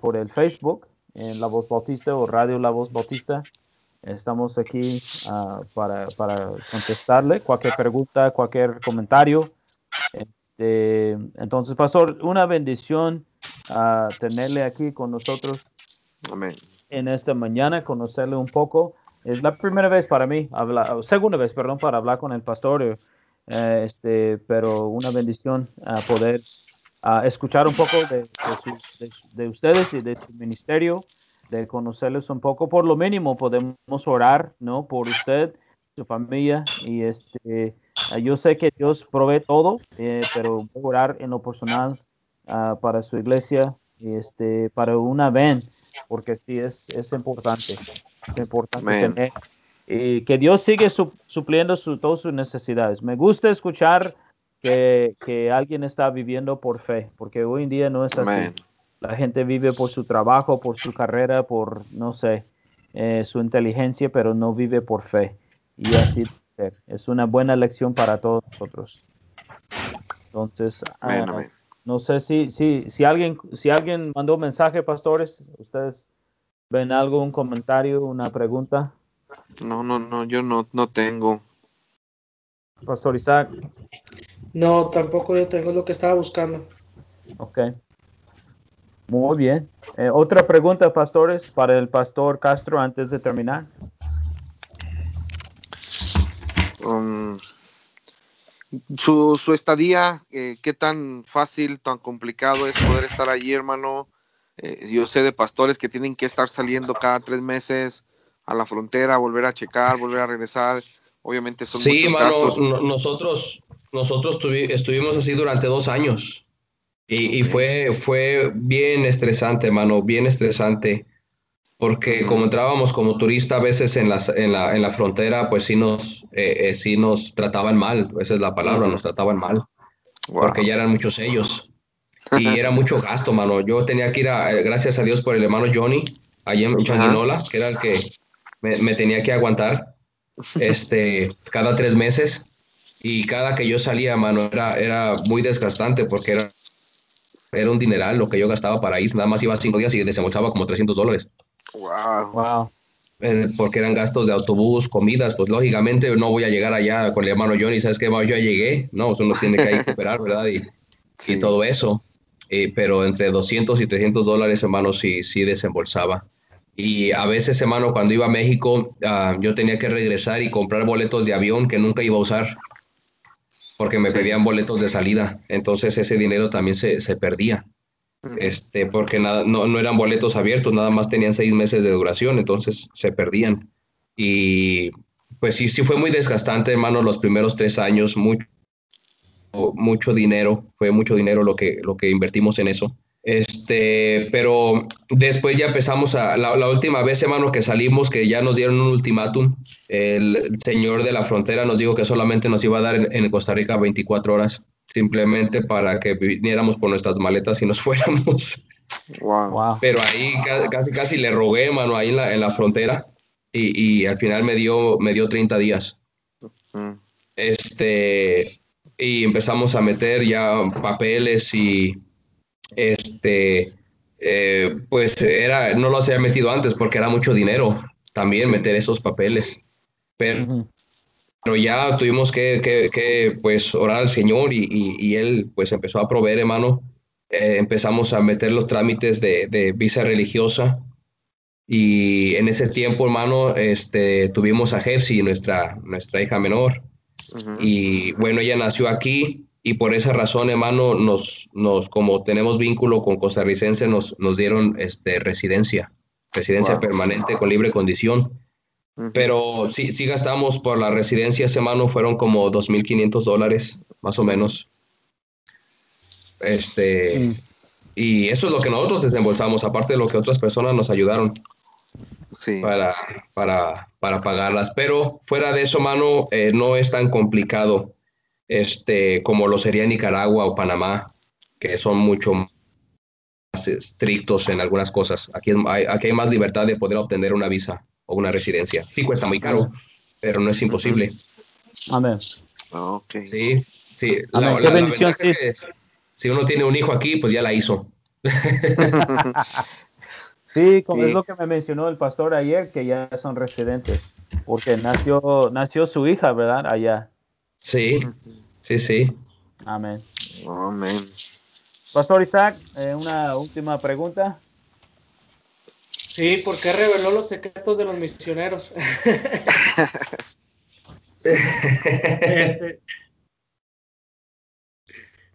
por el Facebook en La Voz Bautista o Radio La Voz Bautista. Estamos aquí uh, para, para, contestarle cualquier pregunta, cualquier comentario. este, entonces, pastor, una bendición a tenerle aquí con nosotros. Amén. En esta mañana, conocerle un poco. Es la primera vez para mí, segunda vez, perdón, para hablar con el pastor. Eh, este, pero una bendición a poder escuchar un poco de, de, ustedes y de su ministerio, de conocerles un poco. Por lo mínimo podemos orar, ¿no? Por usted, su familia y este, yo sé que Dios provee todo, eh, pero voy a orar en lo personal ah, para su iglesia, este, para una ven, porque sí es, es importante, es importante tener y que Dios sigue supliendo su, todas sus necesidades. Me gusta escuchar que, que, alguien está viviendo por fe, porque hoy en día no es así. La gente vive por su trabajo, por su carrera, por, no sé, eh, su inteligencia, pero no vive por fe. Y así ser. Es una buena lección para todos nosotros. Entonces, ah, no sé si, si, si, alguien, si alguien mandó mensaje, pastores, ustedes ven algo, un comentario, una pregunta. No, no, no, yo no, no tengo. Pastor Isaac. No, tampoco yo tengo lo que estaba buscando. Ok. Muy bien. Eh, otra pregunta, pastores, para el pastor Castro antes de terminar. Um, su, su, estadía, eh, qué tan fácil, tan complicado es poder estar allí, hermano. Eh, yo sé de pastores que tienen que estar saliendo cada tres meses a la frontera, volver a checar, volver a regresar. Obviamente son sí, muchos nosotros, nosotros estuvimos así durante dos años y, fue, fue bien estresante, mano, bien estresante. Porque como entrábamos como turista a veces en, las, en, la, en la frontera, pues sí nos, eh, eh, sí nos trataban mal, esa es la palabra, nos trataban mal. Porque ya eran muchos ellos. Y era mucho gasto, mano. Yo tenía que ir a, gracias a Dios por el hermano Johnny, allí en Changuinola, que era el que, me, tenía que aguantar este, cada tres meses y cada que yo salía, mano, era, era muy desgastante porque era, era un dineral lo que yo gastaba para ir. Nada más iba cinco días y desembolsaba como 300 dólares. Wow. Wow. Eh, porque eran gastos de autobús, comidas, pues lógicamente no voy a llegar allá con el hermano Johnny, ¿sabes qué? Yo ya llegué, no, uno tiene que (laughs) recuperar, ¿verdad? Y, y todo eso. Eh, pero entre 200 y 300 dólares, hermano, sí, sí desembolsaba. Y a veces, hermano, cuando iba a México, ah, yo tenía que regresar y comprar boletos de avión que nunca iba a usar, porque me pedían boletos de salida. Entonces ese dinero también se, se perdía, este, porque nada, no, no, eran boletos abiertos, nada más tenían seis meses de duración, entonces se perdían. Y pues sí, sí fue muy desgastante, hermano, los primeros tres años, mucho, mucho dinero, fue mucho dinero lo que, lo que invertimos en eso. Este, pero después ya empezamos a, la, última vez, hermano, que salimos, que ya nos dieron un ultimátum, el, señor de la frontera nos dijo que solamente nos iba a dar en, Costa Rica 24 horas, simplemente para que viniéramos por nuestras maletas y nos (laughs) fuéramos. Wow. Pero ahí casi, casi le rogué, hermano, ahí en la, en la frontera, y, y, al final me dio, me dio 30 días. Este, y empezamos a meter ya papeles y este, eh, pues era, no los había metido antes porque era mucho dinero también meter esos papeles. Pero, pero ya tuvimos que, que, pues orar al Señor y, y, Él pues empezó a proveer, hermano. Eh, empezamos a meter los trámites de, de, visa religiosa y en ese tiempo, hermano, este, tuvimos a Jersey, nuestra, nuestra hija menor. Y bueno, ella nació aquí y por esa razón, hermano, nos, nos como tenemos vínculo con costarricense, nos, nos dieron este, residencia, residencia permanente con libre condición. Pero sí, sí gastamos por la residencia, hermano, fueron como 2.500 dólares, más o menos. Este. Y eso es lo que nosotros desembolsamos, aparte de lo que otras personas nos ayudaron sí. para, para, para pagarlas. Pero fuera de eso, mano, eh, no es tan complicado este, como lo sería Nicaragua o Panamá, que son mucho más estrictos en algunas cosas. Aquí, hay, aquí hay más libertad de poder obtener una visa o una residencia. Sí cuesta muy caro, pero no es imposible. Amén. Okay. Sí, sí. La, bendición, si uno tiene un hijo aquí, pues ya la hizo. (laughs) sí, como es lo que me mencionó el pastor ayer, que ya son residentes, porque nació, nació su hija, ¿verdad? Allá. Sí, sí, sí. Amén. Amén. Pastor Isaac, eh, una última pregunta. Sí, ¿por qué reveló los secretos de los misioneros? (laughs) este,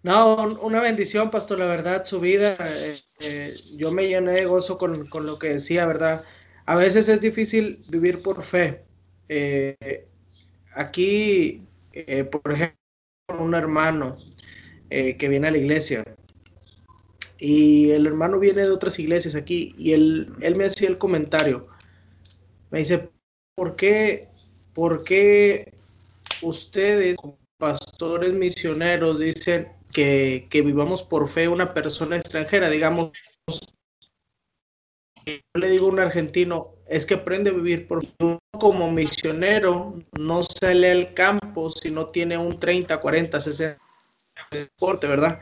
no, una bendición, pastor, la verdad, su vida. Eh, eh, yo me llené de gozo con, lo que decía, ¿verdad? A veces es difícil vivir por fe. Eh, aquí, por ejemplo, un hermano que viene a la iglesia y el hermano viene de otras iglesias aquí y él, él me hacía el comentario. Me dice, ¿por qué, por qué ustedes, pastores misioneros, dicen que, vivamos por fe una persona extranjera, digamos, yo le digo a un argentino, es que aprende a vivir por fe. Como misionero no sale al campo si no tiene un 30, 40, 60 deporte, ¿verdad?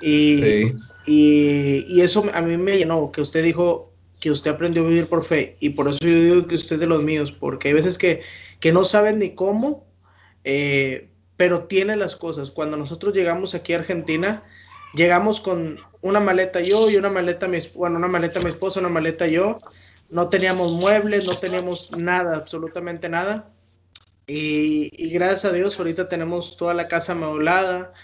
y, y, eso a mí me llenó, que usted dijo que usted aprendió a vivir por fe. Y por eso yo digo que usted es de los míos, porque hay veces que, que no saben ni cómo, eh, pero tiene las cosas. Cuando nosotros llegamos aquí a Argentina, llegamos con una maleta yo y una maleta mi, bueno, una maleta mi esposa, una maleta yo. No teníamos muebles, no teníamos nada, absolutamente nada. Y, gracias a Dios ahorita tenemos toda la casa amueblada,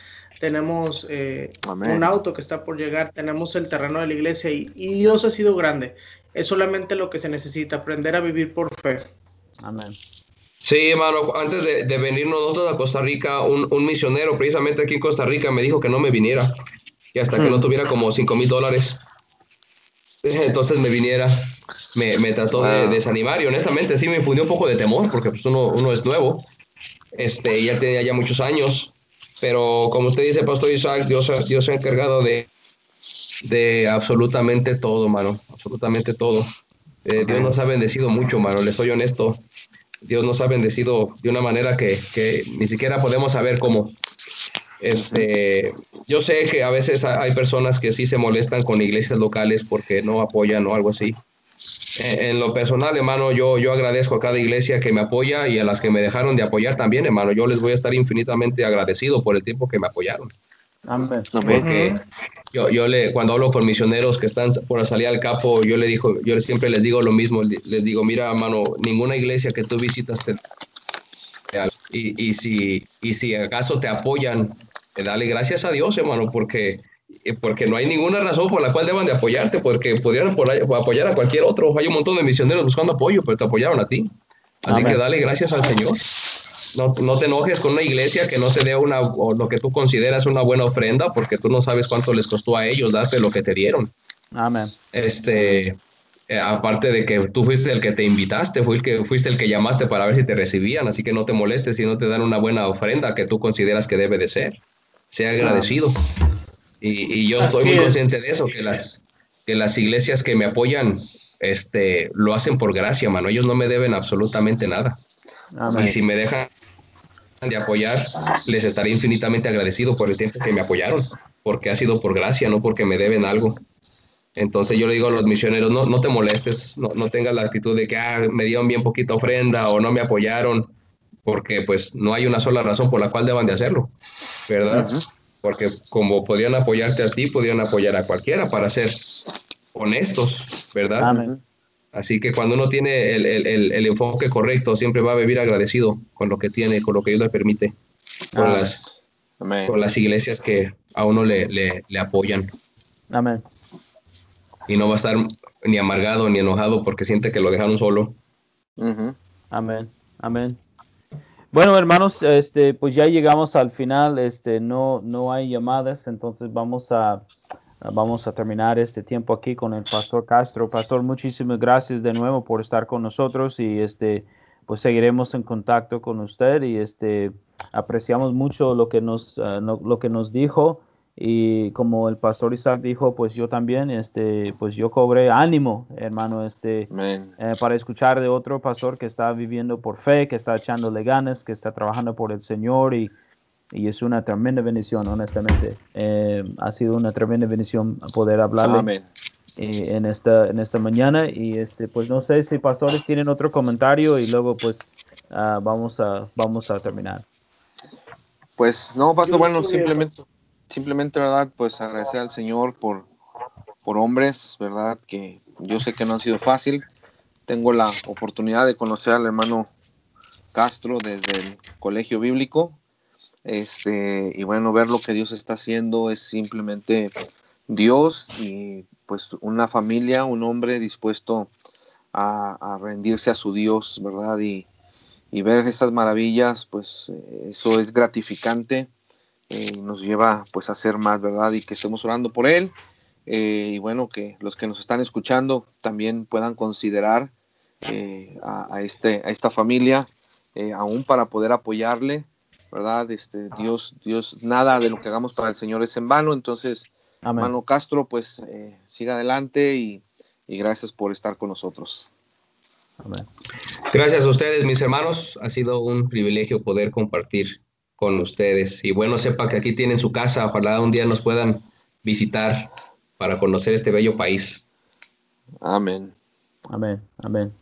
tenemos eh, un auto que está por llegar, tenemos el terreno de la iglesia y, y Dios ha sido grande. Es solamente lo que se necesita, aprender a vivir por fe. Amén. Sí, hermano, antes de, de venir nosotros a Costa Rica, un, un, misionero precisamente aquí en Costa Rica me dijo que no me viniera y hasta que no (laughs) tuviera como 5 mil dólares. Entonces me viniera, me, me trató de desanimar y honestamente sí me infundió un poco de temor porque pues uno, uno es nuevo, este, ya tenía ya muchos años, pero como usted dice, Pastor Isaac, Dios, Dios se ha encargado de, de absolutamente todo, mano, absolutamente todo. Eh, Dios nos ha bendecido mucho, mano, le soy honesto. Dios nos ha bendecido de una manera que, ni siquiera podemos saber cómo. Este, yo sé que a veces hay personas que sí se molestan con iglesias locales porque no apoyan o algo así. En, lo personal, hermano, yo, yo agradezco a cada iglesia que me apoya y a las que me dejaron de apoyar también, hermano. Yo les voy a estar infinitamente agradecido por el tiempo que me apoyaron. Amén. Porque yo, yo le, cuando hablo con misioneros que están por salir al capo, yo le digo, yo siempre les digo lo mismo, les digo, mira, mano, ninguna iglesia que tú visitas te y, y si y si acaso te apoyan, dale gracias a Dios, hermano, porque porque no hay ninguna razón por la cual deban de apoyarte, porque podrían apoyar a cualquier otro. Hay un montón de misioneros buscando apoyo, pero te apoyaron a ti. Así que dale gracias al Señor no, no, te enojes con una iglesia que no te dé una, o lo que tú consideras una buena ofrenda, porque tú no sabes cuánto les costó a ellos darte lo que te dieron. Amén. Este, eh, aparte de que tú fuiste el que te invitaste, fue el que, fuiste el que llamaste para ver si te recibían, así que no te molestes si no te dan una buena ofrenda que tú consideras que debe de ser. Sea agradecido. Y, y, yo estoy muy consciente de eso, que las, que las iglesias que me apoyan este, lo hacen por gracia, mano. Ellos no me deben absolutamente nada. Amén. Y si me dejan de apoyar, les estaré infinitamente agradecido por el tiempo que me apoyaron, porque ha sido por gracia, no porque me deben algo. Entonces yo le digo a los misioneros, no, no te molestes, no, no tengas la actitud de que ah, me dieron bien poquita ofrenda o no me apoyaron, porque pues no hay una sola razón por la cual deban de hacerlo, ¿verdad? Porque como podrían apoyarte a ti, podrían apoyar a cualquiera para ser honestos, ¿verdad? Amén. Así que cuando uno tiene el, enfoque correcto, siempre va a vivir agradecido con lo que tiene, con lo que Dios le permite, con, las, con las iglesias que a uno le, le, apoyan. Amén. Y no va a estar ni amargado ni enojado porque siente que lo dejaron solo. Amén. Amén. Bueno, hermanos, este, pues ya llegamos al final. Este, no, no hay llamadas, entonces vamos a Vamos a terminar este tiempo aquí con el pastor Castro. Pastor, muchísimas gracias de nuevo por estar con nosotros y este, pues seguiremos en contacto con usted y este, apreciamos mucho lo que nos, ah, lo que nos dijo y como el pastor Isaac dijo, pues yo también, este, pues yo cobré ánimo, hermano, este, eh, para escuchar de otro pastor que está viviendo por fe, que está echándole ganas, que está trabajando por el Señor y y es una tremenda bendición, honestamente. Eh, ha sido una tremenda bendición poder hablarle eh, en, esta, en esta mañana. Y este, pues no sé si pastores tienen otro comentario y luego pues ah, vamos, a, vamos a terminar. Pues no, pastor, bueno, simplemente, simplemente, ¿verdad? Pues agradecer al Señor por, por hombres, ¿verdad? Que yo sé que no ha sido fácil. Tengo la oportunidad de conocer al hermano Castro desde el colegio bíblico. Este, y bueno, ver lo que Dios está haciendo es simplemente Dios y pues una familia, un hombre dispuesto a, rendirse a su Dios, ¿verdad? Y, ver esas maravillas, pues eso es gratificante, eh, nos lleva pues a hacer más, ¿verdad? Y que estemos orando por él. Eh, y bueno, que los que nos están escuchando también puedan considerar a, este, a esta familia, aún para poder apoyarle, ¿verdad? Este, Dios, Dios, nada de lo que hagamos para el Señor es en vano, entonces, hermano Castro, pues siga adelante y y gracias por estar con nosotros. Gracias a ustedes, mis hermanos. Ha sido un privilegio poder compartir con ustedes. Y bueno, sepa que aquí tienen su casa. Ojalá un día nos puedan visitar para conocer este bello país. Amén. Amén. Amén.